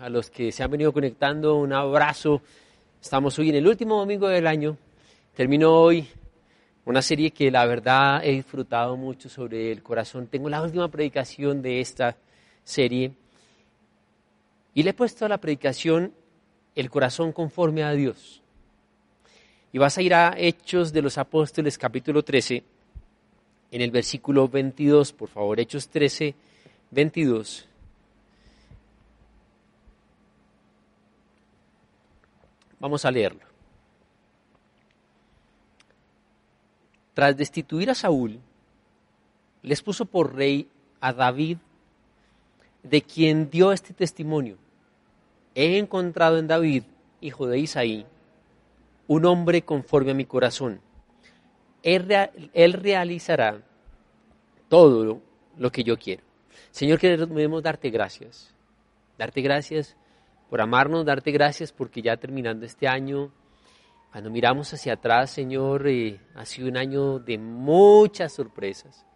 a los que se han venido conectando. Un abrazo. Estamos hoy en el último domingo del año. Termino hoy una serie que la verdad he disfrutado mucho sobre el corazón. Tengo la última predicación de esta serie y le he puesto a la predicación el corazón conforme a Dios. Y vas a ir a Hechos de los Apóstoles capítulo 13 en el versículo 22, por favor, Hechos 13, 22. Vamos a leerlo. Tras destituir a Saúl, les puso por rey a David, de quien dio este testimonio. He encontrado en David, hijo de Isaí, un hombre conforme a mi corazón. Él, realizará todo lo que yo quiero. Señor, queremos darte gracias. Darte gracias por amarnos, darte gracias porque ya terminando este año, cuando miramos hacia atrás, Señor, eh, ha sido un año de muchas sorpresas.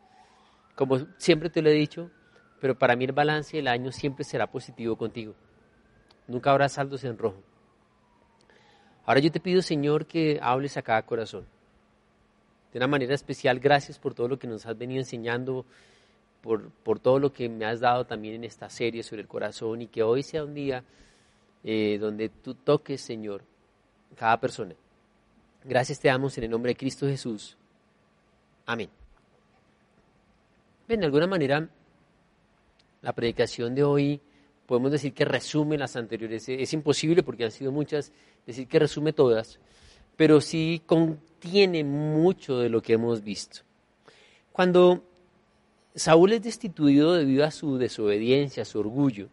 Como siempre te lo he dicho, pero para mí el balance del año siempre será positivo contigo. Nunca habrá saldos en rojo. Ahora yo te pido, Señor, que hables a cada corazón. De una manera especial, gracias por todo lo que nos has venido enseñando, por, por todo lo que me has dado también en esta serie sobre el corazón y que hoy sea un día eh, donde tú toques, Señor, cada persona. Gracias te damos en el nombre de Cristo Jesús. Amén. Ven, de alguna manera, la predicación de hoy podemos decir que resume las anteriores. Es imposible porque han sido muchas, decir que resume todas, pero sí contiene mucho de lo que hemos visto. Cuando Saúl es destituido debido a su desobediencia, a su orgullo,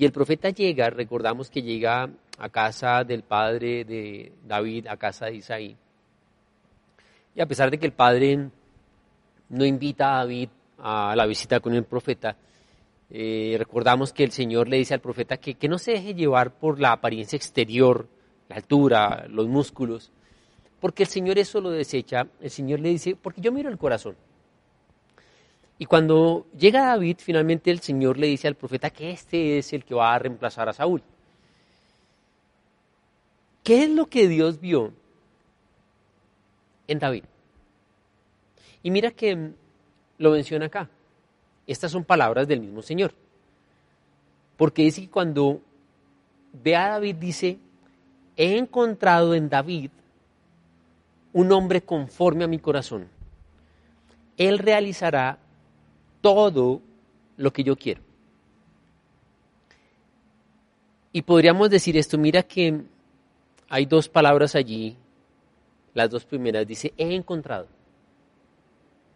y el profeta llega, recordamos que llega a casa del padre de David, a casa de Isaí. Y a pesar de que el padre no invita a David a la visita con el profeta, eh, recordamos que el Señor le dice al profeta que, que no se deje llevar por la apariencia exterior, la altura, los músculos, porque el Señor eso lo desecha. El Señor le dice, porque yo miro el corazón. Y cuando llega David, finalmente el Señor le dice al profeta que este es el que va a reemplazar a Saúl. ¿Qué es lo que Dios vio en David? Y mira que lo menciona acá. Estas son palabras del mismo Señor. Porque dice que cuando ve a David dice, he encontrado en David un hombre conforme a mi corazón. Él realizará todo lo que yo quiero. Y podríamos decir esto, mira que hay dos palabras allí, las dos primeras, dice, he encontrado.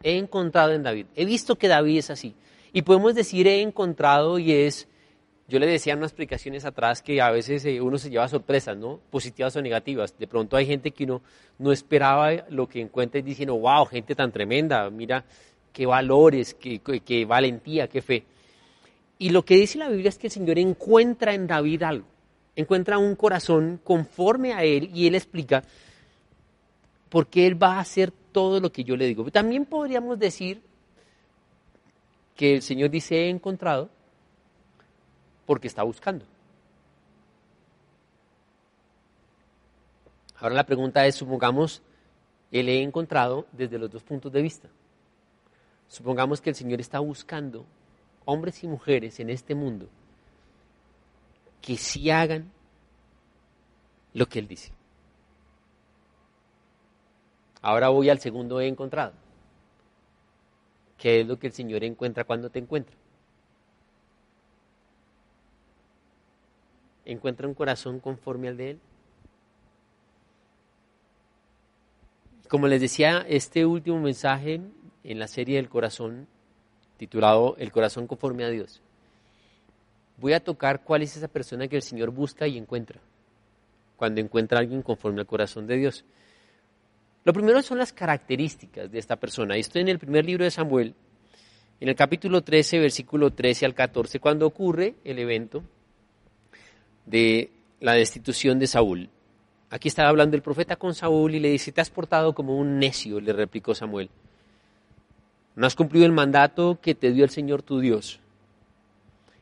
He encontrado en David. He visto que David es así. Y podemos decir he encontrado y es, yo le decía en unas explicaciones atrás que a veces eh, uno se lleva sorpresas, ¿no? Positivas o negativas. De pronto hay gente que uno no esperaba lo que encuentra y diciendo, wow, gente tan tremenda, mira, qué valores, qué, valentía, qué fe. Y lo que dice la Biblia es que el Señor encuentra en David algo, encuentra un corazón conforme a él y él explica por qué él va a hacer todo lo que yo le digo. También podríamos decir que el Señor dice he encontrado porque está buscando. Ahora la pregunta es, supongamos, él he encontrado desde los dos puntos de vista. Supongamos que el Señor está buscando hombres y mujeres en este mundo que sí hagan lo que Él dice. Ahora voy al segundo he encontrado. ¿Qué es lo que el Señor encuentra cuando te encuentra? ¿Encuentra un corazón conforme al de Él? Como les decía, este último mensaje en la serie del corazón, titulado El corazón conforme a Dios. voy a tocar cuál es esa persona que el Señor busca y encuentra, cuando encuentra a alguien conforme al corazón de Dios. Lo primero son las características de esta persona. Estoy en el primer libro de Samuel, en el capítulo 13, versículo 13 al 14, cuando ocurre el evento de la destitución de Saúl. Aquí estaba hablando el profeta con Saúl y le dice, te has portado como un necio, le replicó Samuel. No has cumplido el mandato que te dio el Señor tu Dios.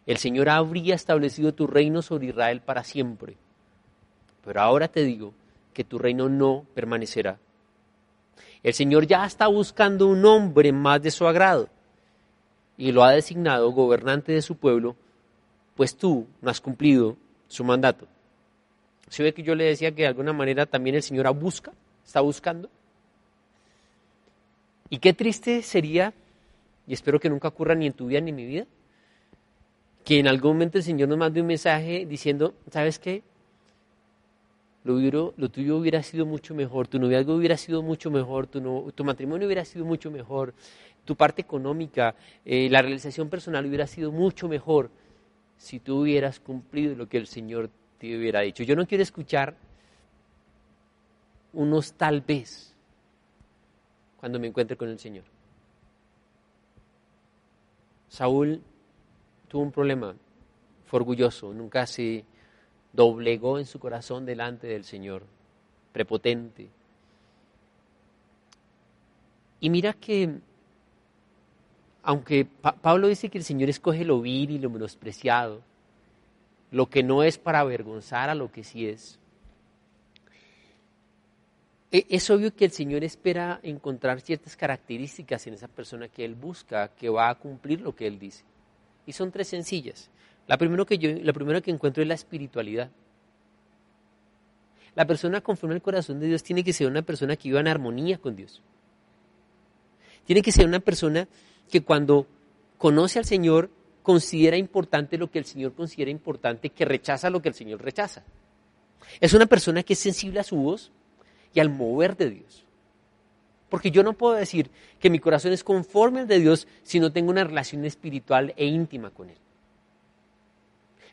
El Señor habría establecido tu reino sobre Israel para siempre. Pero ahora te digo que tu reino no permanecerá. El Señor ya está buscando un hombre más de su agrado y lo ha designado gobernante de su pueblo, pues tú no has cumplido su mandato. ¿Se ve que yo le decía que de alguna manera también el Señor busca, está buscando? Y qué triste sería, y espero que nunca ocurra ni en tu vida ni en mi vida, que en algún momento el Señor nos mande un mensaje diciendo, ¿sabes qué? Lo, tuyo hubiera sido mucho mejor, tu noviazgo hubiera sido mucho mejor, tu, tu matrimonio hubiera sido mucho mejor, tu parte económica, eh, la realización personal hubiera sido mucho mejor si tú hubieras cumplido lo que el Señor te hubiera dicho. Yo no quiero escuchar unos tal vez cuando me encuentre con el Señor. Saúl tuvo un problema, fue orgulloso, nunca se doblegó en su corazón delante del Señor, prepotente. Y mira que, aunque Pablo dice que el Señor escoge lo vil y lo menospreciado, lo que no es para avergonzar a lo que sí es, es obvio que el Señor espera encontrar ciertas características en esa persona que Él busca, que va a cumplir lo que Él dice. Y son tres sencillas. La primera que, yo, la primera que encuentro es la espiritualidad. La persona conforme al corazón de Dios tiene que ser una persona que viva en armonía con Dios. Tiene que ser una persona que cuando conoce al Señor considera importante lo que el Señor considera importante, que rechaza lo que el Señor rechaza. Es una persona que es sensible a su voz y al mover de Dios. Porque yo no puedo decir que mi corazón es conforme al de Dios si no tengo una relación espiritual e íntima con Él.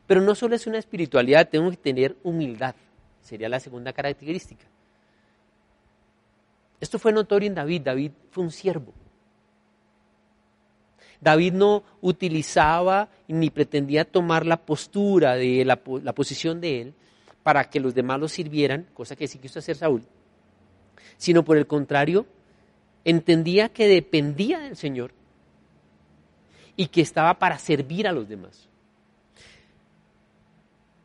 Pero no solo es una espiritualidad, tengo que tener humildad. Sería la segunda característica. Esto fue notorio en David. David fue un siervo. David no utilizaba ni pretendía tomar la postura de la, la, posición de él para que los demás lo sirvieran, cosa que sí quiso hacer Saúl, sino por el contrario, entendía que dependía del Señor y que estaba para servir a los demás.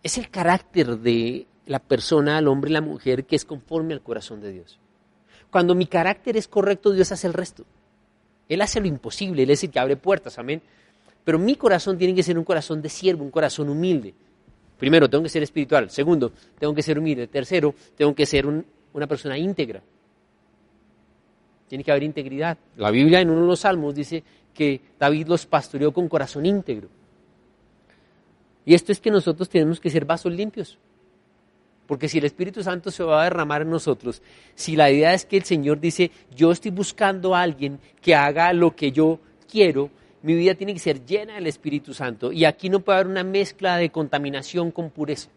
Es el carácter de la persona, el hombre y la mujer que es conforme al corazón de Dios. Cuando mi carácter es correcto, Dios hace el resto. Él hace lo imposible, Él es el que abre puertas, amén. Pero mi corazón tiene que ser un corazón de siervo, un corazón humilde. Primero, tengo que ser espiritual. Segundo, tengo que ser humilde. Tercero, tengo que ser una persona íntegra. Tiene que haber integridad. La Biblia en uno de los salmos dice que David los pastoreó con corazón íntegro. Y esto es que nosotros tenemos que ser vasos limpios. Porque si el Espíritu Santo se va a derramar en nosotros, si la idea es que el Señor dice, yo estoy buscando a alguien que haga lo que yo quiero, mi vida tiene que ser llena del Espíritu Santo. Y aquí no puede haber una mezcla de contaminación con pureza.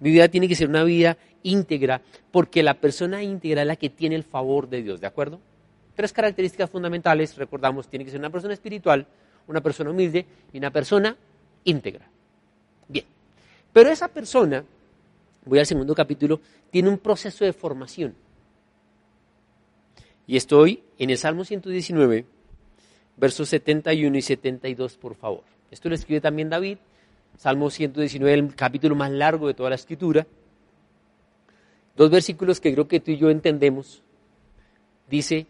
Mi vida tiene que ser una vida íntegra, porque la persona íntegra es la que tiene el favor de Dios, ¿de acuerdo? Tres características fundamentales, recordamos, tiene que ser una persona espiritual, una persona humilde y una persona íntegra. Bien, pero esa persona, voy al segundo capítulo, tiene un proceso de formación. Y estoy en el Salmo 119, versos 71 y 72, por favor. Esto lo escribe también David, Salmo 119, el capítulo más largo de toda la escritura. Dos versículos que creo que tú y yo entendemos. Dice,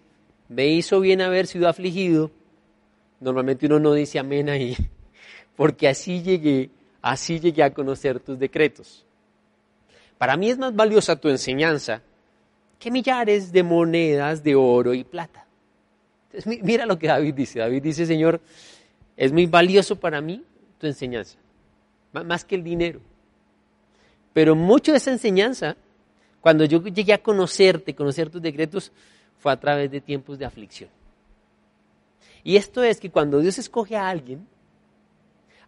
me hizo bien haber sido afligido. Normalmente uno no dice amén ahí, porque así llegué, así llegué a conocer tus decretos. Para mí es más valiosa tu enseñanza que millares de monedas de oro y plata. Entonces, mira lo que David dice. David dice, Señor, es muy valioso para mí tu enseñanza más que el dinero. Pero mucho de esa enseñanza, cuando yo llegué a conocerte, conocer tus decretos, fue a través de tiempos de aflicción. Y esto es que cuando Dios escoge a alguien,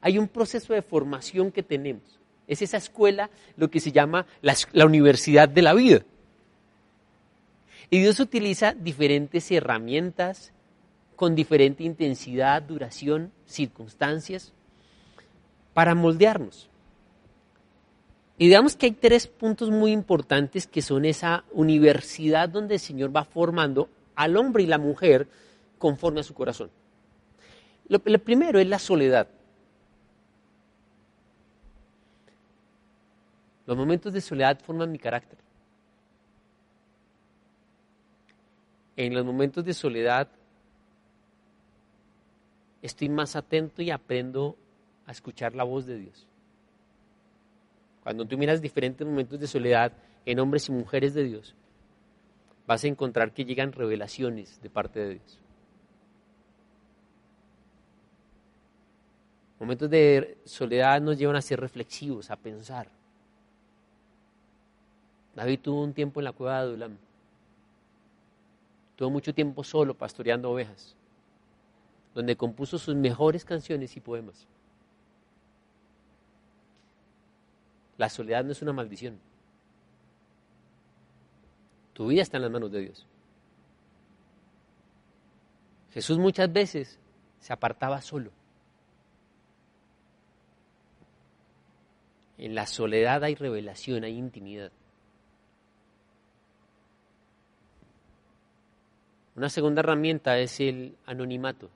hay un proceso de formación que tenemos. Es esa escuela lo que se llama la, la universidad de la vida. Y Dios utiliza diferentes herramientas con diferente intensidad, duración, circunstancias, para moldearnos. Y digamos que hay tres puntos muy importantes que son esa universidad donde el Señor va formando al hombre y la mujer conforme a su corazón. Lo, primero es la soledad. Los momentos de soledad forman mi carácter. En los momentos de soledad estoy más atento y aprendo a escuchar la voz de Dios. Cuando tú miras diferentes momentos de soledad en hombres y mujeres de Dios, vas a encontrar que llegan revelaciones de parte de Dios. Momentos de soledad nos llevan a ser reflexivos, a pensar. David tuvo un tiempo en la cueva de Adulam. Tuvo mucho tiempo solo pastoreando ovejas, donde compuso sus mejores canciones y poemas. La soledad no es una maldición. Tu vida está en las manos de Dios. Jesús muchas veces se apartaba solo. En la soledad hay revelación, hay intimidad. Una segunda herramienta es el anonimato.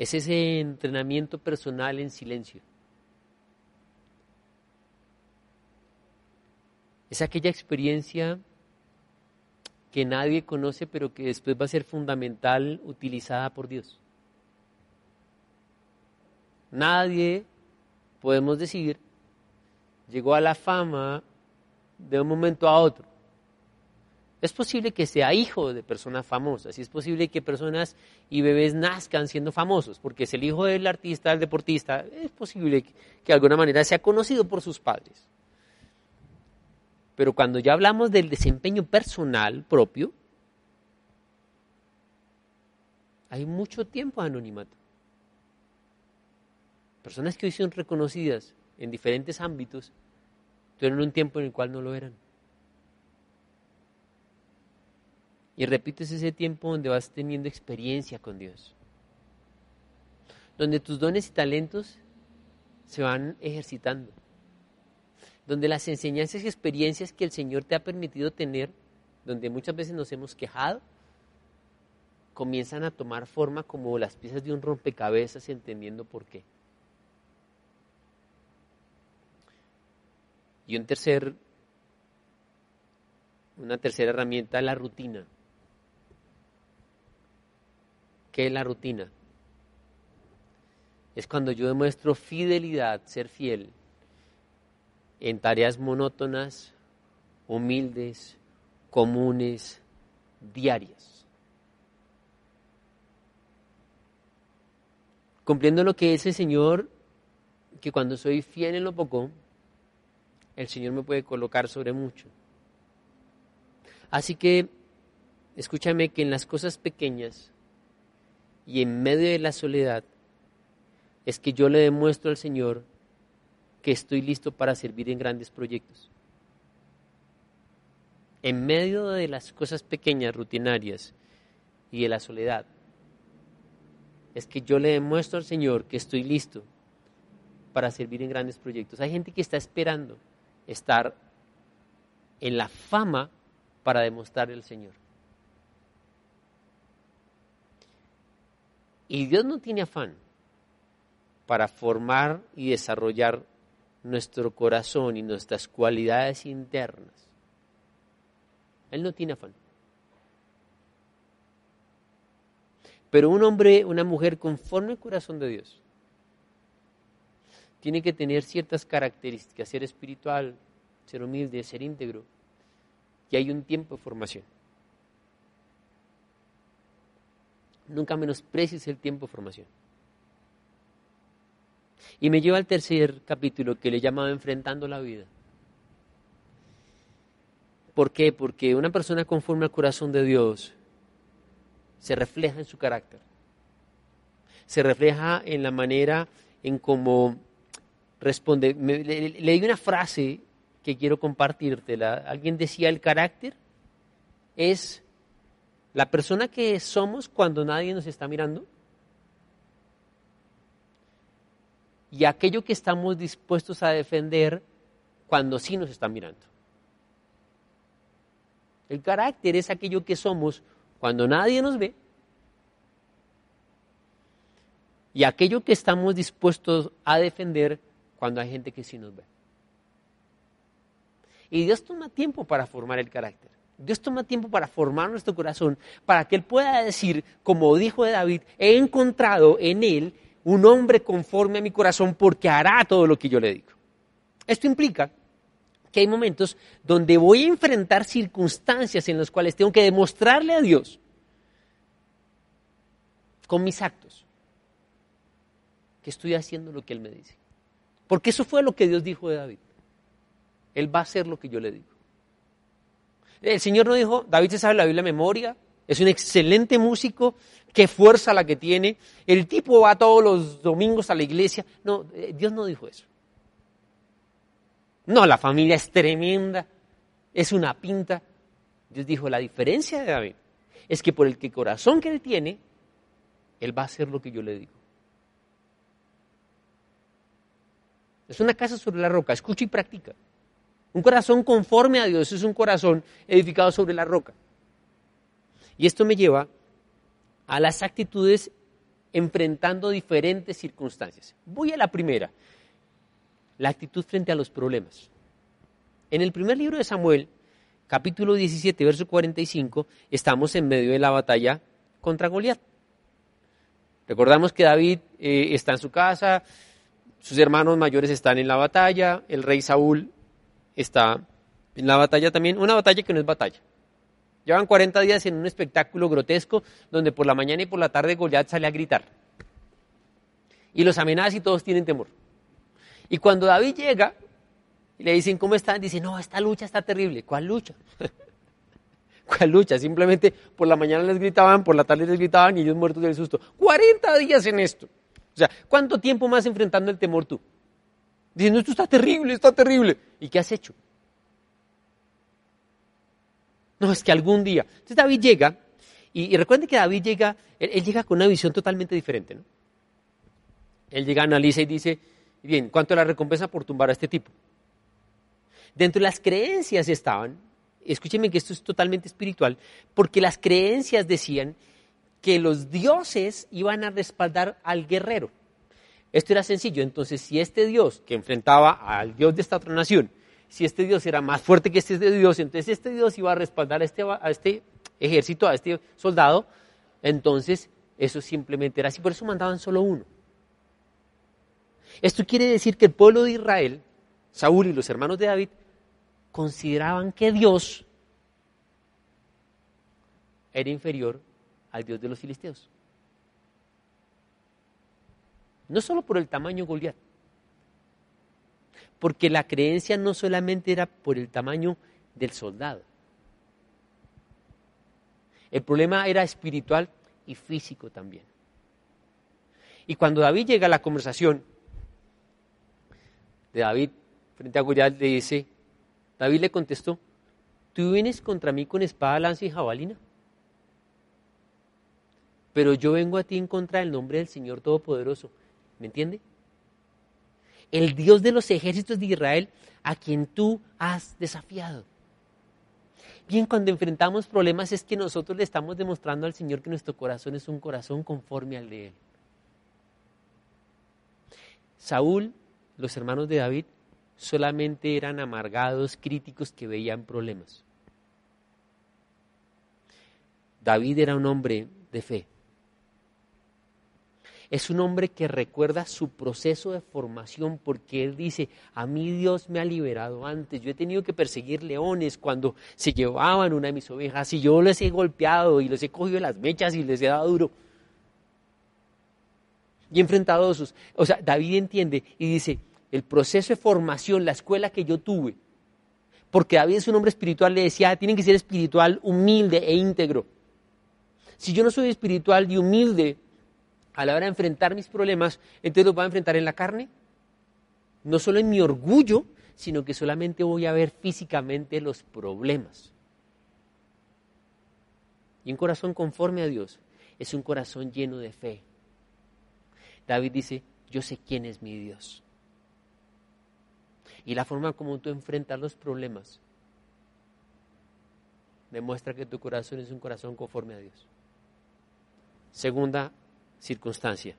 Es ese entrenamiento personal en silencio. Es aquella experiencia que nadie conoce, pero que después va a ser fundamental utilizada por Dios. Nadie, podemos decir, llegó a la fama de un momento a otro. Es posible que sea hijo de personas famosas y es posible que personas y bebés nazcan siendo famosos, porque es el hijo del artista, del deportista, es posible que, de alguna manera sea conocido por sus padres. Pero cuando ya hablamos del desempeño personal propio, hay mucho tiempo de anonimato. Personas que hoy son reconocidas en diferentes ámbitos tuvieron un tiempo en el cual no lo eran. Y repites ese tiempo donde vas teniendo experiencia con Dios. Donde tus dones y talentos se van ejercitando. Donde las enseñanzas y experiencias que el Señor te ha permitido tener, donde muchas veces nos hemos quejado, comienzan a tomar forma como las piezas de un rompecabezas entendiendo por qué. Y un tercer, una tercera herramienta, la rutina. ¿Qué es la rutina? Es cuando yo demuestro fidelidad, ser fiel en tareas monótonas, humildes, comunes, diarias. Cumpliendo lo que es el Señor, que cuando soy fiel en lo poco, el Señor me puede colocar sobre mucho. Así que, escúchame que en las cosas pequeñas, y en medio de la soledad es que yo le demuestro al Señor que estoy listo para servir en grandes proyectos. En medio de las cosas pequeñas, rutinarias y de la soledad, es que yo le demuestro al Señor que estoy listo para servir en grandes proyectos. Hay gente que está esperando estar en la fama para demostrarle al Señor. Y Dios no tiene afán para formar y desarrollar nuestro corazón y nuestras cualidades internas. Él no tiene afán. Pero un hombre, una mujer conforme al corazón de Dios, tiene que tener ciertas características, ser espiritual, ser humilde, ser íntegro, y hay un tiempo de formación. Nunca menosprecies el tiempo de formación. Y me lleva al tercer capítulo que le llamaba Enfrentando la vida. ¿Por qué? Porque una persona conforme al corazón de Dios se refleja en su carácter. se refleja en la manera en cómo responde. leí una frase que quiero compartírtela. Alguien decía, el carácter es la persona que somos cuando nadie nos está mirando y aquello que estamos dispuestos a defender cuando sí nos están mirando. El carácter es aquello que somos cuando nadie nos ve y aquello que estamos dispuestos a defender cuando hay gente que sí nos ve. Y Dios toma tiempo para formar el carácter. Dios toma tiempo para formar nuestro corazón, para que Él pueda decir, como dijo de David, he encontrado en Él un hombre conforme a mi corazón porque hará todo lo que yo le digo. Esto implica que hay momentos donde voy a enfrentar circunstancias en las cuales tengo que demostrarle a Dios con mis actos que estoy haciendo lo que Él me dice. Porque eso fue lo que Dios dijo de David. Él va a hacer lo que yo le digo. El Señor no dijo, David se sabe la Biblia de memoria, es un excelente músico, qué fuerza la que tiene, el tipo va todos los domingos a la iglesia. No, eh, Dios no dijo eso. No, la familia es tremenda, es una pinta. Dios dijo, la diferencia de David es que por el que corazón que él tiene, él va a hacer lo que yo le digo. Es una casa sobre la roca, escucha y practica. Un corazón conforme a Dios es un corazón edificado sobre la roca. Y esto me lleva a las actitudes enfrentando diferentes circunstancias. Voy a la primera, la actitud frente a los problemas. En el primer libro de Samuel, capítulo 17, verso 45, estamos en medio de la batalla contra Goliat. Recordamos que David eh, está en su casa, sus hermanos mayores están en la batalla, el rey Saúl está en la batalla también, una batalla que no es batalla. Llevan 40 días en un espectáculo grotesco donde por la mañana y por la tarde Goliat sale a gritar. Y los amenaza y todos tienen temor. Y cuando David llega y le dicen, ¿cómo están? Dice, no, esta lucha está terrible. ¿Cuál lucha? ¿Cuál lucha? Simplemente por la mañana les gritaban, por la tarde les gritaban y ellos muertos del susto. 40 días en esto. O sea, ¿cuánto tiempo más enfrentando el temor tú? Diciendo, esto está terrible, está terrible. ¿Y qué has hecho? No, es que algún día. Entonces David llega, y, recuerden que David llega, él, llega con una visión totalmente diferente. ¿no? Él llega, analiza y dice, bien, ¿cuánto es la recompensa por tumbar a este tipo? Dentro de las creencias estaban, escúchenme que esto es totalmente espiritual, porque las creencias decían que los dioses iban a respaldar al guerrero. Esto era sencillo, entonces si este Dios que enfrentaba al Dios de esta otra nación, si este Dios era más fuerte que este Dios, entonces este Dios iba a respaldar a este, a este ejército, a este soldado, entonces eso simplemente era así, por eso mandaban solo uno. Esto quiere decir que el pueblo de Israel, Saúl y los hermanos de David, consideraban que Dios era inferior al Dios de los filisteos. No solo por el tamaño Goliat, porque la creencia no solamente era por el tamaño del soldado. El problema era espiritual y físico también. Y cuando David llega a la conversación de David frente a Goliat, le dice, David le contestó, ¿tú vienes contra mí con espada, lanza y jabalina? Pero yo vengo a ti en contra del nombre del Señor Todopoderoso, ¿Me entiende? El Dios de los ejércitos de Israel a quien tú has desafiado. Bien, cuando enfrentamos problemas es que nosotros le estamos demostrando al Señor que nuestro corazón es un corazón conforme al de Él. Saúl, los hermanos de David, solamente eran amargados, críticos que veían problemas. David era un hombre de fe es un hombre que recuerda su proceso de formación porque él dice, a mí Dios me ha liberado antes, yo he tenido que perseguir leones cuando se llevaban una de mis ovejas y yo les he golpeado y les he cogido las mechas y les he dado duro. Y enfrentado esos. O sea, David entiende y dice, el proceso de formación, la escuela que yo tuve, porque David es un hombre espiritual, le decía, tienen que ser espiritual, humilde e íntegro. Si yo no soy espiritual y humilde, a la hora de enfrentar mis problemas, entonces los voy a enfrentar en la carne, no solo en mi orgullo, sino que solamente voy a ver físicamente los problemas. Y un corazón conforme a Dios es un corazón lleno de fe. David dice, yo sé quién es mi Dios. Y la forma como tú enfrentas los problemas demuestra que tu corazón es un corazón conforme a Dios. Segunda circunstancia,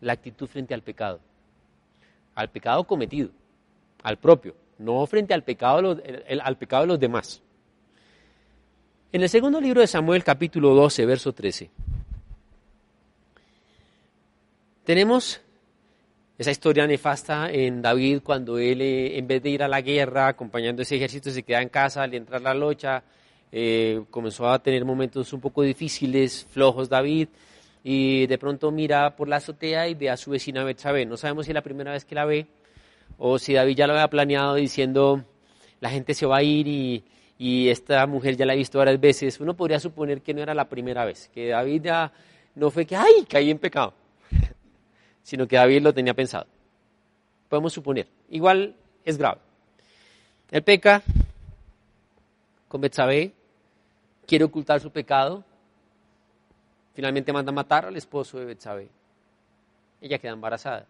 la actitud frente al pecado. Al pecado cometido, al propio, no frente al pecado, al pecado de los demás. En el segundo libro de Samuel, capítulo 12, verso 13, tenemos esa historia nefasta en David cuando él, eh, en vez de ir a la guerra, acompañando ese ejército, se queda en casa al entrar la locha, eh, comenzó a tener momentos un poco difíciles, flojos David, y de pronto mira por la azotea y ve a su vecina Betsabé. No sabemos si es la primera vez que la ve o si David ya lo había planeado diciendo la gente se va a ir y, y esta mujer ya la ha visto varias veces. Uno podría suponer que no era la primera vez, que David ya no fue que, ay, caí en pecado, sino que David lo tenía pensado. Podemos suponer. Igual es grave. Él peca con Betsabé, quiere ocultar su pecado, Finalmente manda a matar al esposo de Betsabé. Ella queda embarazada.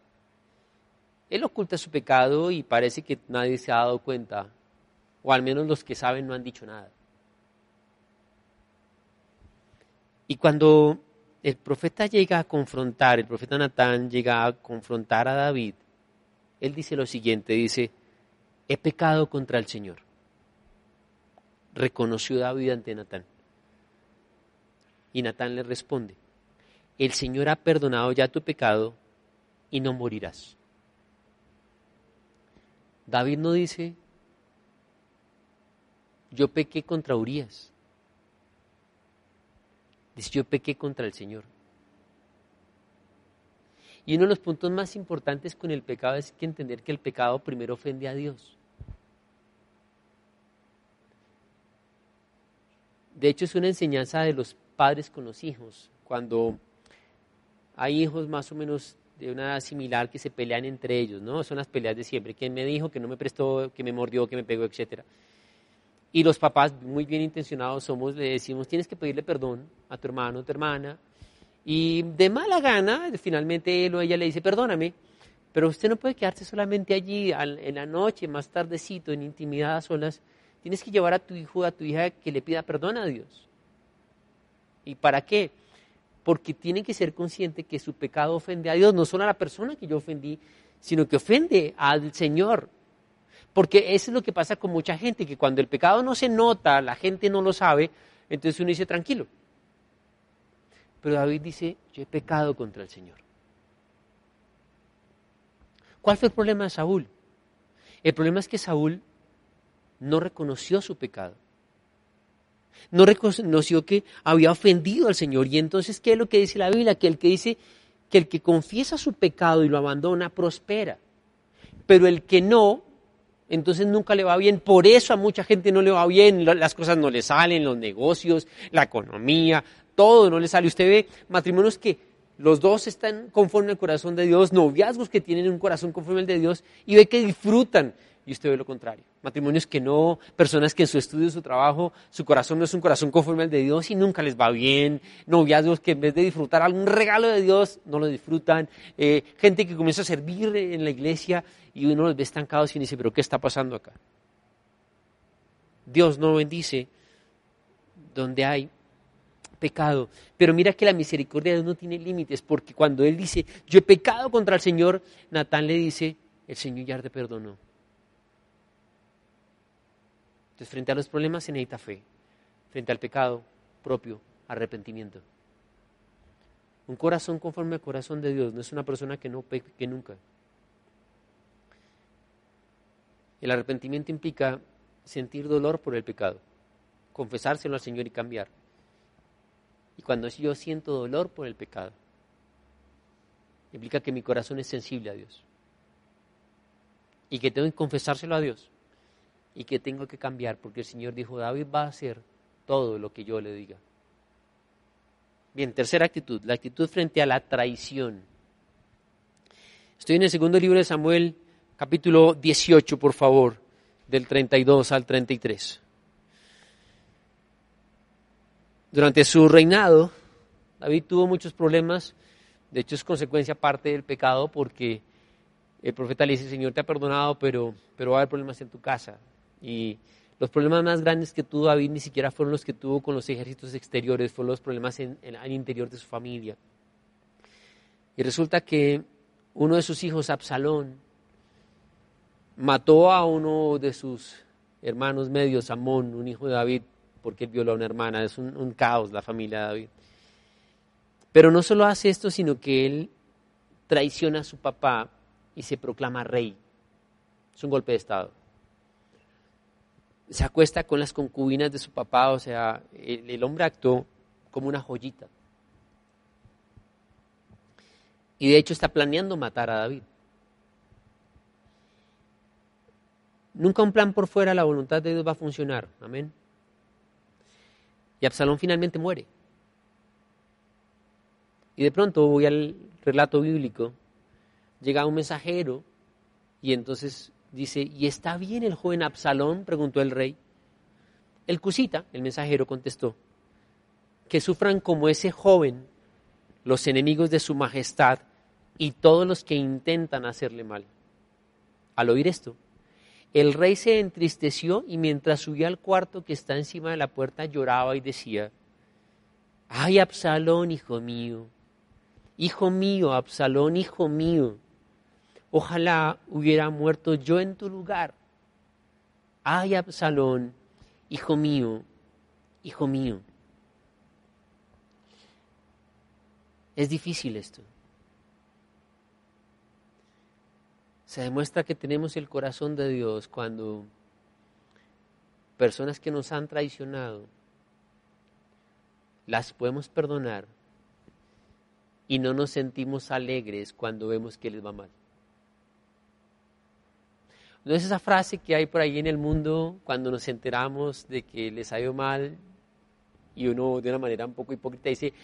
Él oculta su pecado y parece que nadie se ha dado cuenta, o al menos los que saben no han dicho nada. Y cuando el profeta llega a confrontar, el profeta Natán llega a confrontar a David, él dice lo siguiente, dice, he pecado contra el Señor. Reconoció David ante Natán. Y Natán le responde, el Señor ha perdonado ya tu pecado y no morirás. David no dice, yo pequé contra Urias. Dice, yo pequé contra el Señor. Y uno de los puntos más importantes con el pecado es que entender que el pecado primero ofende a Dios. De hecho, es una enseñanza de los padres con los hijos, cuando hay hijos más o menos de una edad similar que se pelean entre ellos, ¿no? Son las peleas de siempre. ¿Quién me dijo que no me prestó, que me mordió, que me pegó, etcétera? Y los papás, muy bien intencionados somos, le decimos, tienes que pedirle perdón a tu hermano, a tu hermana. Y de mala gana, finalmente él o ella le dice, perdóname, pero usted no puede quedarse solamente allí en la noche, más tardecito, en intimidad a solas. Tienes que llevar a tu hijo, a tu hija, que le pida perdón a Dios. ¿Y para qué? Porque tiene que ser consciente que su pecado ofende a Dios, no solo a la persona que yo ofendí, sino que ofende al Señor. Porque eso es lo que pasa con mucha gente, que cuando el pecado no se nota, la gente no lo sabe, entonces uno dice tranquilo. Pero David dice, yo he pecado contra el Señor. ¿Cuál fue el problema de Saúl? El problema es que Saúl no reconoció su pecado no reconoció que había ofendido al Señor. Y entonces, ¿qué es lo que dice la Biblia? Que el que dice que el que confiesa su pecado y lo abandona, prospera. Pero el que no, entonces nunca le va bien. Por eso a mucha gente no le va bien, las cosas no le salen, los negocios, la economía, todo no le sale. Usted ve matrimonios que los dos están conforme al corazón de Dios, noviazgos que tienen un corazón conforme al de Dios y ve que disfrutan y usted ve lo contrario. Matrimonios que no, personas que en su estudio, su trabajo, su corazón no es un corazón conforme al de Dios y nunca les va bien. Noviazgos que en vez de disfrutar algún regalo de Dios, no lo disfrutan. Eh, gente que comienza a servir en la iglesia y uno los ve estancados y dice, pero ¿qué está pasando acá? Dios no bendice donde hay pecado. Pero mira que la misericordia de Dios no tiene límites, porque cuando Él dice, yo he pecado contra el Señor, Natán le dice, el Señor ya te perdonó. Entonces, frente a los problemas se necesita fe. Frente al pecado propio, arrepentimiento. Un corazón conforme al corazón de Dios no es una persona que no peque nunca. El arrepentimiento implica sentir dolor por el pecado, confesárselo al Señor y cambiar. Y cuando yo siento dolor por el pecado, implica que mi corazón es sensible a Dios y que tengo que confesárselo a Dios y que tengo que cambiar porque el Señor dijo, David va a hacer todo lo que yo le diga. Bien, tercera actitud, la actitud frente a la traición. Estoy en el segundo libro de Samuel, capítulo 18, por favor, del 32 al 33. Durante su reinado, David tuvo muchos problemas, de hecho es consecuencia parte del pecado porque el profeta le dice, Señor te ha perdonado, pero, pero va a haber problemas en tu casa. Y los problemas más grandes que tuvo David ni siquiera fueron los que tuvo con los ejércitos exteriores, fueron los problemas en, el interior de su familia. Y resulta que uno de sus hijos, Absalón, mató a uno de sus hermanos medios, Amón, un hijo de David, porque él violó a una hermana. Es un, un caos la familia de David. Pero no solo hace esto, sino que él traiciona a su papá y se proclama rey. Es un golpe de Estado se acuesta con las concubinas de su papá, o sea, el, hombre actuó como una joyita. Y de hecho está planeando matar a David. Nunca un plan por fuera la voluntad de Dios va a funcionar. Amén. Y Absalón finalmente muere. Y de pronto voy al relato bíblico, llega un mensajero y entonces Dice, ¿y está bien el joven Absalón? preguntó el rey. El cusita, el mensajero, contestó, que sufran como ese joven los enemigos de su majestad y todos los que intentan hacerle mal. Al oír esto, el rey se entristeció y mientras subía al cuarto que está encima de la puerta lloraba y decía, ay Absalón, hijo mío, hijo mío, Absalón, hijo mío, Ojalá hubiera muerto yo en tu lugar. Ay, Absalón, hijo mío, hijo mío. Es difícil esto. Se demuestra que tenemos el corazón de Dios cuando personas que nos han traicionado las podemos perdonar y no nos sentimos alegres cuando vemos que les va mal. No es esa frase que hay por ahí en el mundo cuando nos enteramos de que les ha ido mal y uno de una manera un poco hipócrita dice,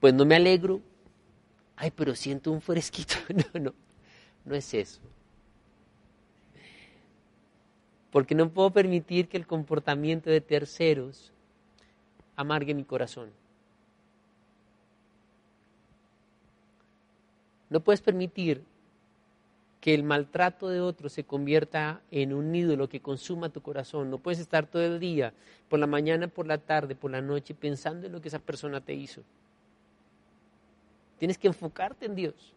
pues no me alegro, ay, pero siento un fresquito. No, no, no es eso. Porque no puedo permitir que el comportamiento de terceros amargue mi corazón. No puedes permitir que el maltrato de otros se convierta en un ídolo que consuma tu corazón. No puedes estar todo el día, por la mañana, por la tarde, por la noche, pensando en lo que esa persona te hizo. Tienes que enfocarte en Dios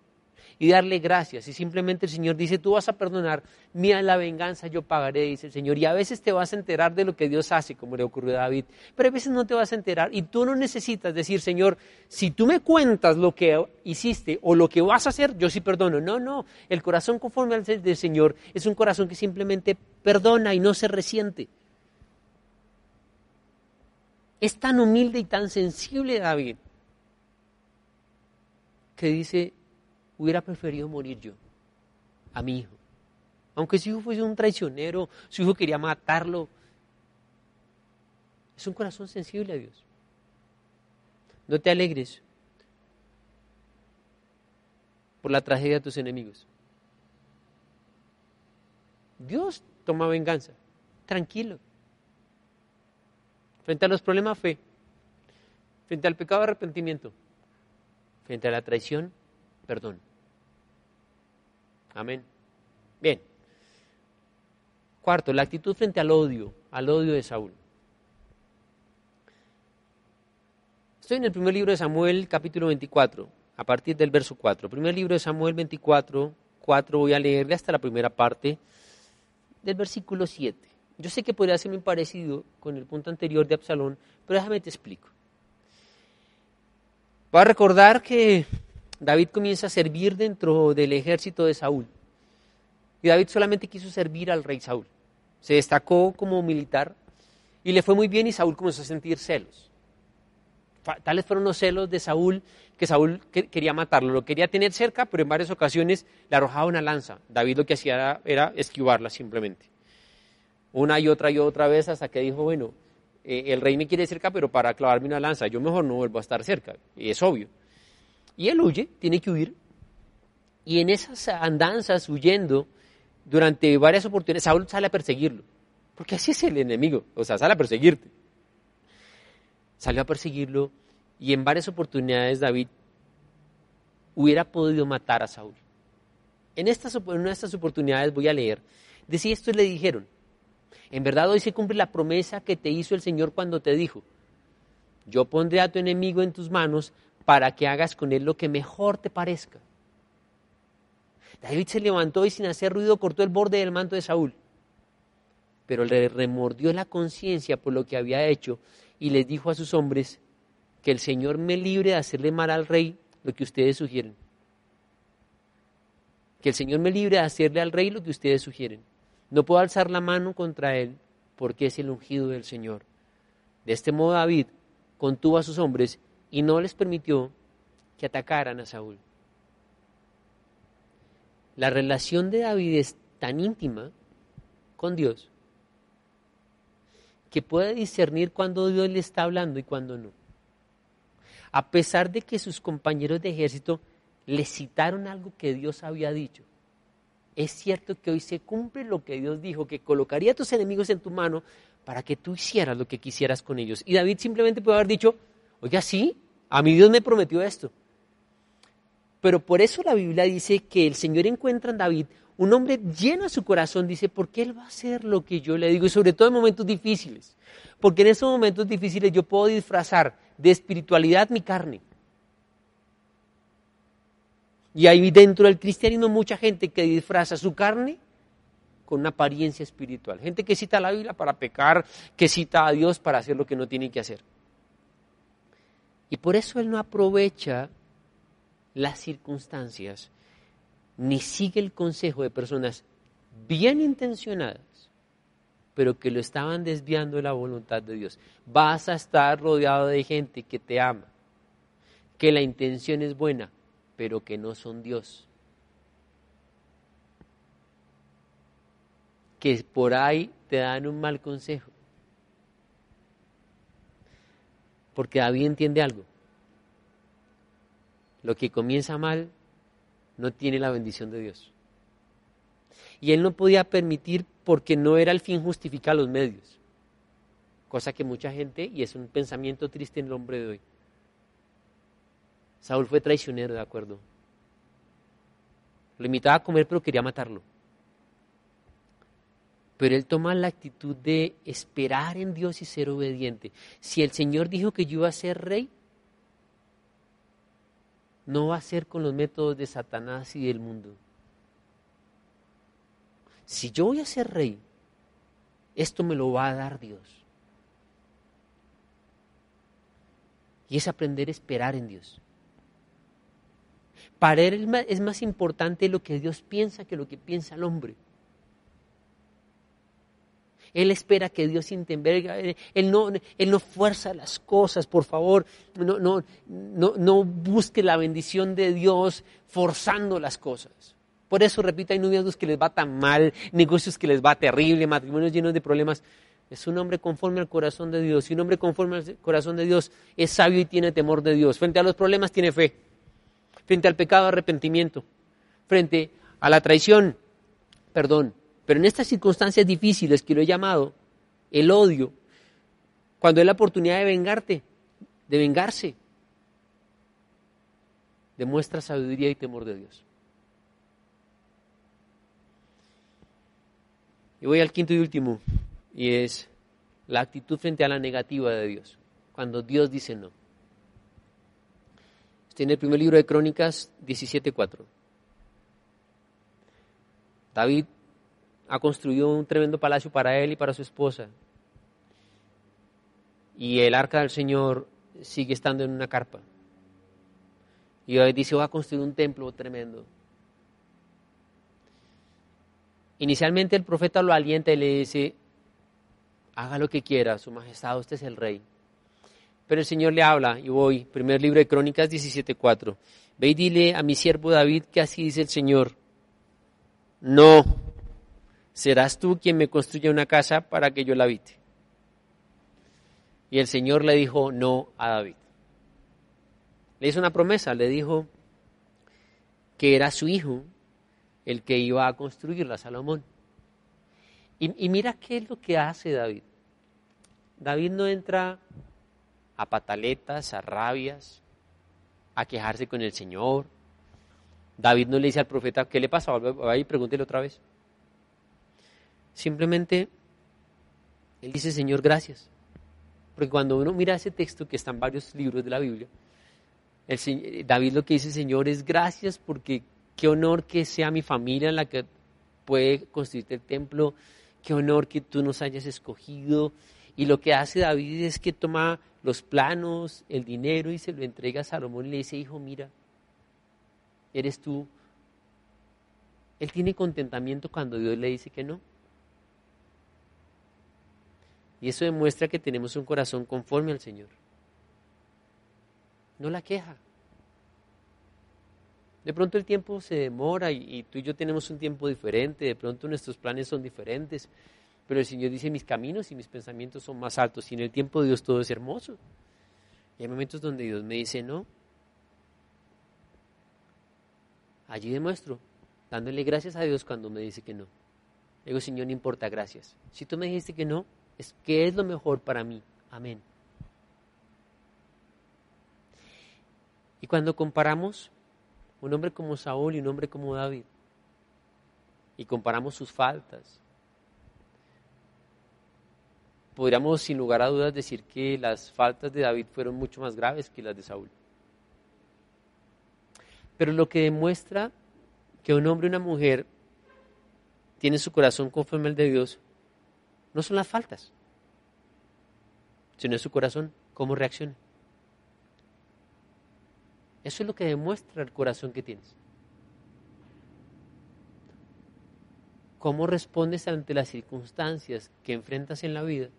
y darle gracias. Y simplemente el Señor dice, tú vas a perdonar, mía la venganza, yo pagaré, dice el Señor. Y a veces te vas a enterar de lo que Dios hace, como le ocurrió a David, pero a veces no te vas a enterar y tú no necesitas decir, Señor, si tú me cuentas lo que hiciste o lo que vas a hacer, yo sí perdono. No, no, el corazón conforme al del Señor es un corazón que simplemente perdona y no se resiente. Es tan humilde y tan sensible David que dice, hubiera preferido morir yo, a mi hijo. Aunque su hijo fuese un traicionero, su hijo quería matarlo. Es un corazón sensible a Dios. No te alegres por la tragedia de tus enemigos. Dios toma venganza. Tranquilo. Frente a los problemas, fe. Frente al pecado, arrepentimiento. Frente a la traición, perdón. Amén. Bien. Cuarto, la actitud frente al odio, al odio de Saúl. Estoy en el primer libro de Samuel, capítulo 24, a partir del verso 4. Primer libro de Samuel 24, 4, voy a leerle hasta la primera parte del versículo 7. Yo sé que podría ser muy parecido con el punto anterior de Absalón, pero déjame te explico. Va a recordar que David comienza a servir dentro del ejército de Saúl. Y David solamente quiso servir al rey Saúl. Se destacó como militar y le fue muy bien y Saúl comenzó a sentir celos. Tales fueron los celos de Saúl que Saúl quería matarlo, lo quería tener cerca, pero en varias ocasiones le arrojaba una lanza. David lo que hacía era, esquivarla simplemente. Una y otra y otra vez hasta que dijo, bueno, eh, el rey me quiere cerca, pero para clavarme una lanza, yo mejor no vuelvo a estar cerca, y es obvio. Y él huye, tiene que huir, y en esas andanzas huyendo, durante varias oportunidades, Saúl sale a perseguirlo, porque así es el enemigo, o sea, sale a perseguirte. Salió a perseguirlo, y en varias oportunidades David hubiera podido matar a Saúl. En, estas, en una de estas oportunidades voy a leer. Decía esto le dijeron, en verdad hoy se cumple la promesa que te hizo el Señor cuando te dijo, yo pondré a tu enemigo en tus manos para que hagas con él lo que mejor te parezca. David se levantó y sin hacer ruido cortó el borde del manto de Saúl, pero le remordió la conciencia por lo que había hecho y les dijo a sus hombres, que el Señor me libre de hacerle mal al rey lo que ustedes sugieren. Que el Señor me libre de hacerle al rey lo que ustedes sugieren. No puedo alzar la mano contra él porque es el ungido del Señor. De este modo David contuvo a sus hombres y no les permitió que atacaran a Saúl. La relación de David es tan íntima con Dios que puede discernir cuando Dios le está hablando y cuando no a pesar de que sus compañeros de ejército le citaron algo que Dios había dicho. Es cierto que hoy se cumple lo que Dios dijo, que colocaría a tus enemigos en tu mano para que tú hicieras lo que quisieras con ellos. Y David simplemente puede haber dicho, oiga, sí, a mi Dios me prometió esto. Pero por eso la Biblia dice que el Señor encuentra en David un hombre lleno de su corazón, dice, porque Él va a hacer lo que yo le digo, y sobre todo en momentos difíciles. Porque en esos momentos difíciles yo puedo disfrazar de espiritualidad mi carne. Y hay dentro del cristianismo mucha gente que disfraza su carne con una apariencia espiritual. Gente que cita la Biblia para pecar, que cita a Dios para hacer lo que no tiene que hacer. Y por eso él no aprovecha las circunstancias, ni sigue el consejo de personas bien intencionadas pero que lo estaban desviando de la voluntad de Dios. Vas a estar rodeado de gente que te ama, que la intención es buena, pero que no son Dios. Que por ahí te dan un mal consejo. Porque David entiende algo. Lo que comienza mal no tiene la bendición de Dios. Y él no podía permitir porque no era el fin justificar los medios. Cosa que mucha gente, y es un pensamiento triste en el hombre de hoy. Saúl fue traicionero, de acuerdo. Lo invitaba a comer, pero quería matarlo. Pero él toma la actitud de esperar en Dios y ser obediente. Si el Señor dijo que yo iba a ser rey, no va a ser con los métodos de Satanás y del mundo si yo voy a ser rey, esto me lo va a dar Dios. Y es aprender a esperar en Dios. Para él es más importante lo que Dios piensa que lo que piensa el hombre. Él espera que Dios intervenga. Él no, él no fuerza las cosas, por favor. No, no, no, busque la bendición de Dios forzando las cosas. Por eso, repito, hay noviazgos que les va tan mal, negocios que les va terrible, matrimonios llenos de problemas. Es un hombre conforme al corazón de Dios. Y un hombre conforme al corazón de Dios es sabio y tiene temor de Dios. Frente a los problemas tiene fe. Frente al pecado, arrepentimiento. Frente a la traición, perdón. Pero en estas circunstancias difíciles que lo he llamado, el odio, cuando hay la oportunidad de vengarte, de vengarse, demuestra sabiduría y temor de Dios. Y voy al quinto y último, y es la actitud frente a la negativa de Dios, cuando Dios dice no. Está en el primer libro de Crónicas 17.4. David ha construido un tremendo palacio para él y para su esposa. Y el arca del Señor sigue estando en una carpa. Y David dice, va a construir un templo tremendo. Inicialmente el profeta lo alienta y le dice, haga lo que quiera, su majestad, usted es el rey. Pero el Señor le habla, y voy, primer libro de Crónicas 17.4, ve y dile a mi siervo David que así dice el Señor, no, serás tú quien me construya una casa para que yo la habite. Y el Señor le dijo no a David. Le hizo una promesa, le dijo que era su hijo el que iba a construirla, Salomón. Y, mira qué es lo que hace David. David no entra a pataletas, a rabias, a quejarse con el Señor. David no le dice al profeta, ¿qué le pasa? Y pregúntele otra vez. Simplemente, él dice, Señor, gracias. Porque cuando uno mira ese texto, que está en varios libros de la Biblia, el, David lo que dice, Señor, es gracias porque qué honor que sea mi familia la que puede construirte el templo, qué honor que tú nos hayas escogido. Y lo que hace David es que toma los planos, el dinero y se lo entrega a Salomón y le dice, hijo, mira, eres tú. Él tiene contentamiento cuando Dios le dice que no. Y eso demuestra que tenemos un corazón conforme al Señor no la queja. De pronto el tiempo se demora y, tú y yo tenemos un tiempo diferente, de pronto nuestros planes son diferentes, pero el Señor dice mis caminos y mis pensamientos son más altos y en el tiempo de Dios todo es hermoso. Y hay momentos donde Dios me dice no. Allí demuestro, dándole gracias a Dios cuando me dice que no. digo, Señor, no importa, gracias. Si tú me dijiste que no, es que es lo mejor para mí. Amén. Y cuando comparamos un hombre como Saúl y un hombre como David, y comparamos sus faltas, podríamos sin lugar a dudas decir que las faltas de David fueron mucho más graves que las de Saúl. Pero lo que demuestra que un hombre y una mujer tienen su corazón conforme al de Dios no son las faltas, sino su corazón, cómo reacciona. Eso es lo que demuestra el corazón que tienes. ¿Cómo respondes ante las circunstancias que enfrentas en la vida?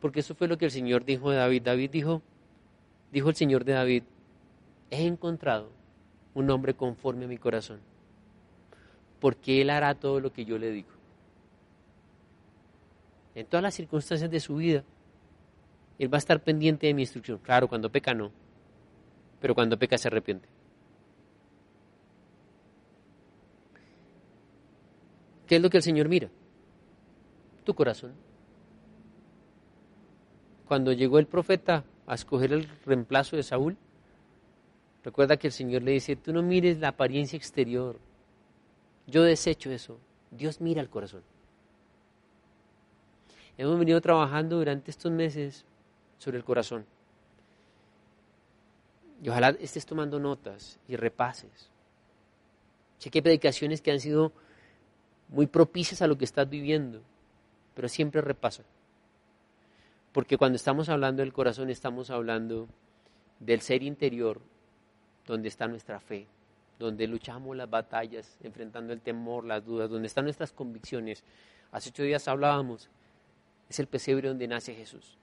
Porque eso fue lo que el Señor dijo de David. David dijo, dijo el Señor de David, he encontrado un hombre conforme a mi corazón, porque él hará todo lo que yo le digo. En todas las circunstancias de su vida, él va a estar pendiente de mi instrucción. Claro, cuando peca no, pero cuando peca se arrepiente. ¿Qué es lo que el Señor mira? Tu corazón. Cuando llegó el profeta a escoger el reemplazo de Saúl, recuerda que el Señor le dice, tú no mires la apariencia exterior, yo desecho eso, Dios mira el corazón. Hemos venido trabajando durante estos meses sobre el corazón. Y ojalá estés tomando notas y repases. Sé que hay predicaciones que han sido muy propicias a lo que estás viviendo, pero siempre repasa. Porque cuando estamos hablando del corazón, estamos hablando del ser interior, donde está nuestra fe, donde luchamos las batallas, enfrentando el temor, las dudas, donde están nuestras convicciones. Hace ocho días hablábamos, es el pesebre donde nace Jesús.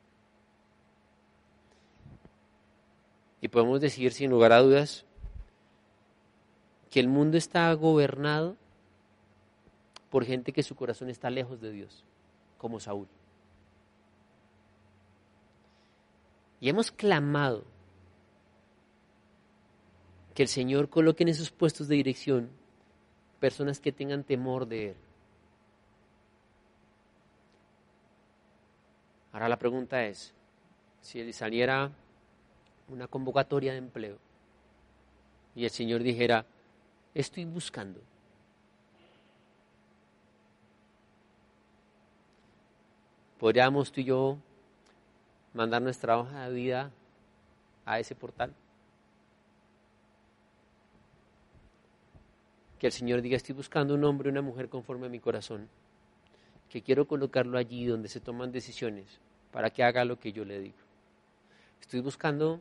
Y podemos decir sin lugar a dudas que el mundo está gobernado por gente que su corazón está lejos de Dios, como Saúl. Y hemos clamado que el Señor coloque en esos puestos de dirección personas que tengan temor de Él. Ahora la pregunta es, si saliera una convocatoria de empleo y el Señor dijera, estoy buscando. ¿Podríamos tú y yo mandar nuestra hoja de vida a ese portal? Que el Señor diga, estoy buscando un hombre o una mujer conforme a mi corazón, que quiero colocarlo allí donde se toman decisiones para que haga lo que yo le digo. Estoy buscando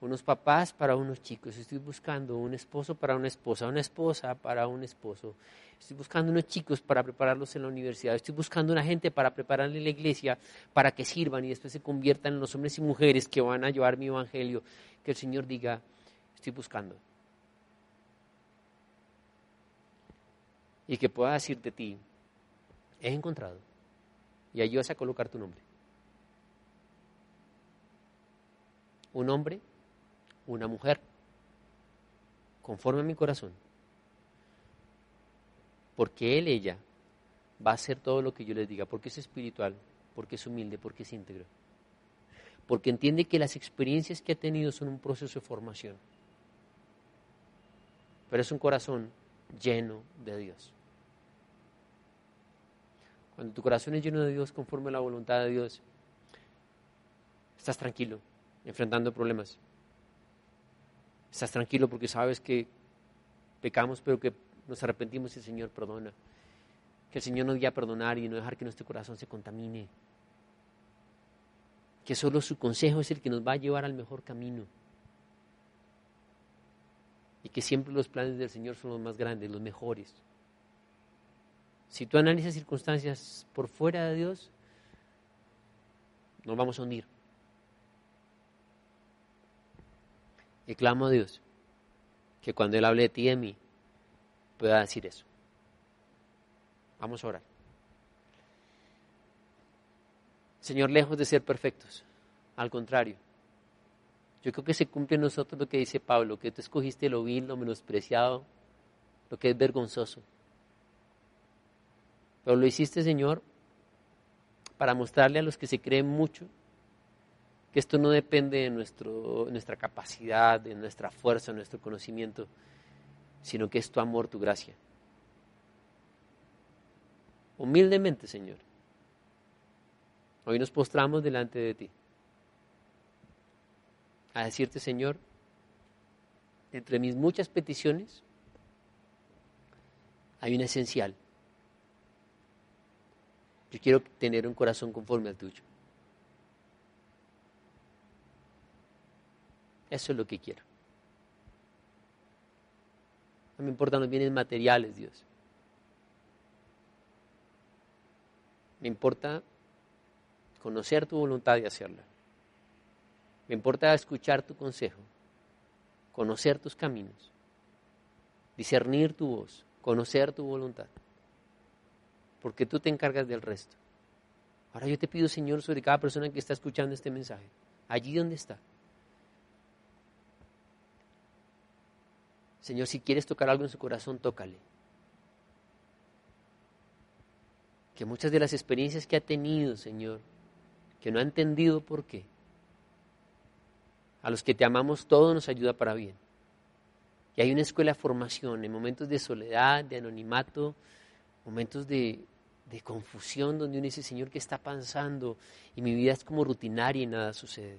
unos papás para unos chicos, estoy buscando un esposo para una esposa, una esposa para un esposo, estoy buscando unos chicos para prepararlos en la universidad, estoy buscando una gente para prepararle en la iglesia para que sirvan y después se conviertan en los hombres y mujeres que van a llevar mi evangelio, que el Señor diga, estoy buscando. Y que pueda decir de ti, he encontrado, y allí vas a colocar tu nombre. un hombre, una mujer, conforme a mi corazón. Porque él, ella, va a hacer todo lo que yo les diga, porque es espiritual, porque es humilde, porque es íntegro. Porque entiende que las experiencias que ha tenido son un proceso de formación. Pero es un corazón lleno de Dios. Cuando tu corazón es lleno de Dios, conforme a la voluntad de Dios, estás tranquilo, enfrentando problemas. Estás tranquilo porque sabes que pecamos, pero que nos arrepentimos y el Señor perdona. Que el Señor nos guía a perdonar y no dejar que nuestro corazón se contamine. Que solo su consejo es el que nos va a llevar al mejor camino. Y que siempre los planes del Señor son los más grandes, los mejores. Si tú analizas circunstancias por fuera de Dios, nos vamos a hundir. Y clamo a Dios que cuando Él hable de ti y de mí, pueda decir eso. Vamos a orar. Señor, lejos de ser perfectos, al contrario, yo creo que se cumple en nosotros lo que dice Pablo, que tú escogiste lo vil, lo menospreciado, lo que es vergonzoso pero lo hiciste, Señor, para mostrarle a los que se creen mucho que esto no depende de nuestro, nuestra capacidad, de nuestra fuerza, de nuestro conocimiento, sino que es tu amor, tu gracia. Humildemente, Señor, hoy nos postramos delante de ti a decirte, Señor, entre mis muchas peticiones hay una esencial yo quiero tener un corazón conforme al tuyo. Eso es lo que quiero. No me importan los bienes materiales, Dios. Me importa conocer tu voluntad y hacerla. Me importa escuchar tu consejo, conocer tus caminos, discernir tu voz, conocer tu voluntad porque tú te encargas del resto. Ahora yo te pido, Señor, sobre cada persona que está escuchando este mensaje, allí donde está. Señor, si quieres tocar algo en su corazón, tócale. Que muchas de las experiencias que ha tenido, Señor, que no ha entendido por qué, a los que te amamos, todo nos ayuda para bien. Y hay una escuela de formación en momentos de soledad, de anonimato, momentos de, de confusión donde uno dice, Señor, ¿qué está pasando? Y mi vida es como rutinaria y nada sucede.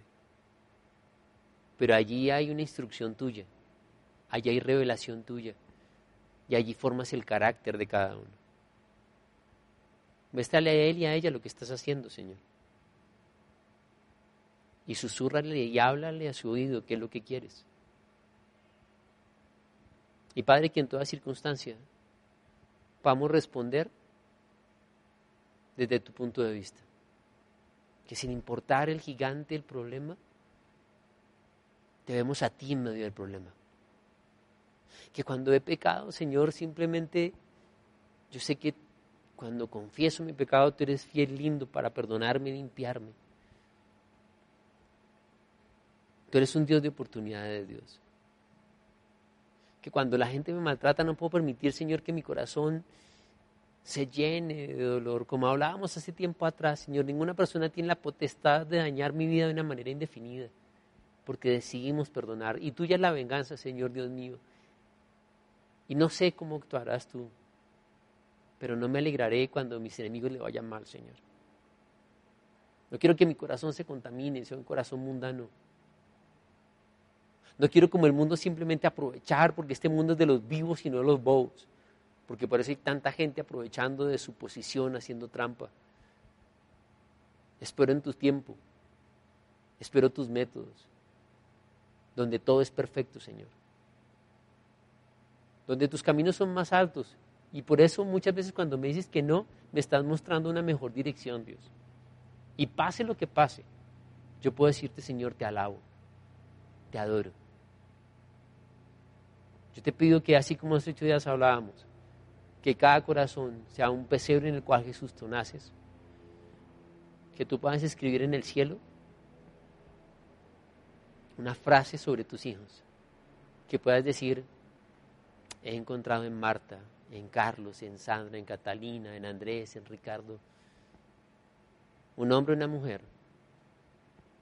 Pero allí hay una instrucción tuya, allí hay revelación tuya, y allí formas el carácter de cada uno. Muéstrale a él y a ella lo que estás haciendo, Señor. Y susurrale y háblale a su oído qué es lo que quieres. Y Padre, que en toda circunstancia podamos responder desde tu punto de vista. Que sin importar el gigante, el problema, te vemos a ti en medio del problema. Que cuando he pecado, Señor, simplemente yo sé que cuando confieso mi pecado, tú eres fiel, lindo para perdonarme y limpiarme. Tú eres un Dios de oportunidades, Dios. Que cuando la gente me maltrata, no puedo permitir, Señor, que mi corazón se llene de dolor. Como hablábamos hace tiempo atrás, Señor, ninguna persona tiene la potestad de dañar mi vida de una manera indefinida, porque decidimos perdonar. Y tuya es la venganza, Señor Dios mío. Y no sé cómo actuarás tú, pero no me alegraré cuando mis enemigos le vayan mal, Señor. No quiero que mi corazón se contamine, sea un corazón mundano. No quiero como el mundo simplemente aprovechar, porque este mundo es de los vivos y no de los bobos porque por eso hay tanta gente aprovechando de su posición, haciendo trampa. Espero en tu tiempo, espero tus métodos, donde todo es perfecto, Señor. Donde tus caminos son más altos. Y por eso muchas veces cuando me dices que no, me estás mostrando una mejor dirección, Dios. Y pase lo que pase, yo puedo decirte, Señor, te alabo, te adoro. Yo te pido que así como hace ocho días hablábamos, que cada corazón sea un pesebre en el cual Jesús tú naces, que tú puedas escribir en el cielo una frase sobre tus hijos, que puedas decir, he encontrado en Marta, en Carlos, en Sandra, en Catalina, en Andrés, en Ricardo, un hombre y una mujer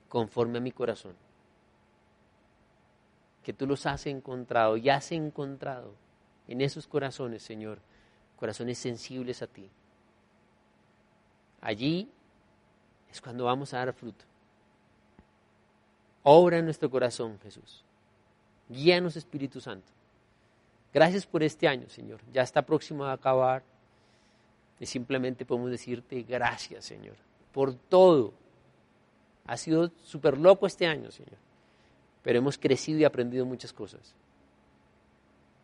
conforme a mi corazón. Que tú los has encontrado y has encontrado en esos corazones, Señor, corazones sensibles a ti. Allí es cuando vamos a dar fruto. Obra en nuestro corazón, Jesús. Guíanos, Espíritu Santo. Gracias por este año, Señor. Ya está próximo a acabar. Y simplemente podemos decirte gracias, Señor, por todo. Ha sido súper loco este año, Señor. Pero hemos crecido y aprendido muchas cosas.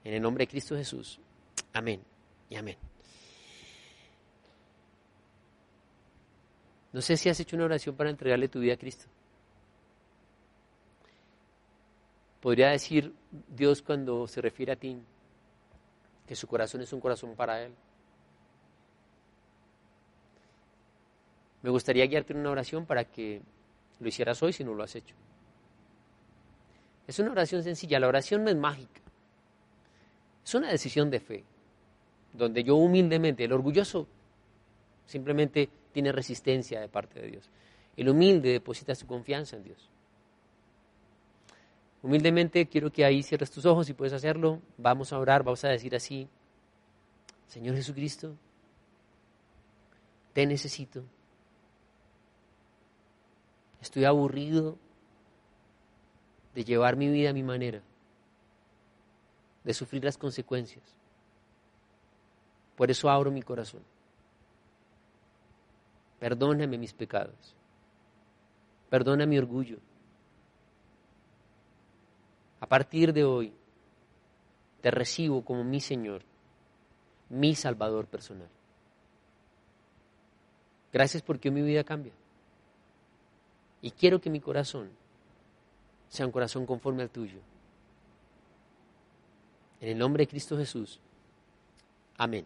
En el nombre de Cristo Jesús. Amén y amén. No sé si has hecho una oración para entregarle tu vida a Cristo. Podría decir Dios cuando se refiere a ti que su corazón es un corazón para Él. Me gustaría guiarte en una oración para que lo hicieras hoy si no lo has hecho. Es una oración sencilla, la oración no es mágica. Es una decisión de fe, donde yo humildemente, el orgulloso simplemente tiene resistencia de parte de Dios. El humilde deposita su confianza en Dios. Humildemente quiero que ahí cierres tus ojos y puedes hacerlo. Vamos a orar, vamos a decir así, Señor Jesucristo, te necesito. Estoy aburrido de llevar mi vida a mi manera, de sufrir las consecuencias. Por eso abro mi corazón. Perdóname mis pecados. Perdona mi orgullo. A partir de hoy, te recibo como mi Señor, mi Salvador personal. Gracias porque mi vida cambia. Y quiero que mi corazón sea un corazón conforme al tuyo. En el nombre de Cristo Jesús. Amén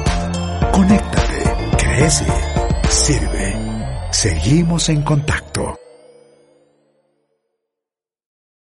Conéctate, crece, sirve. Seguimos en contacto.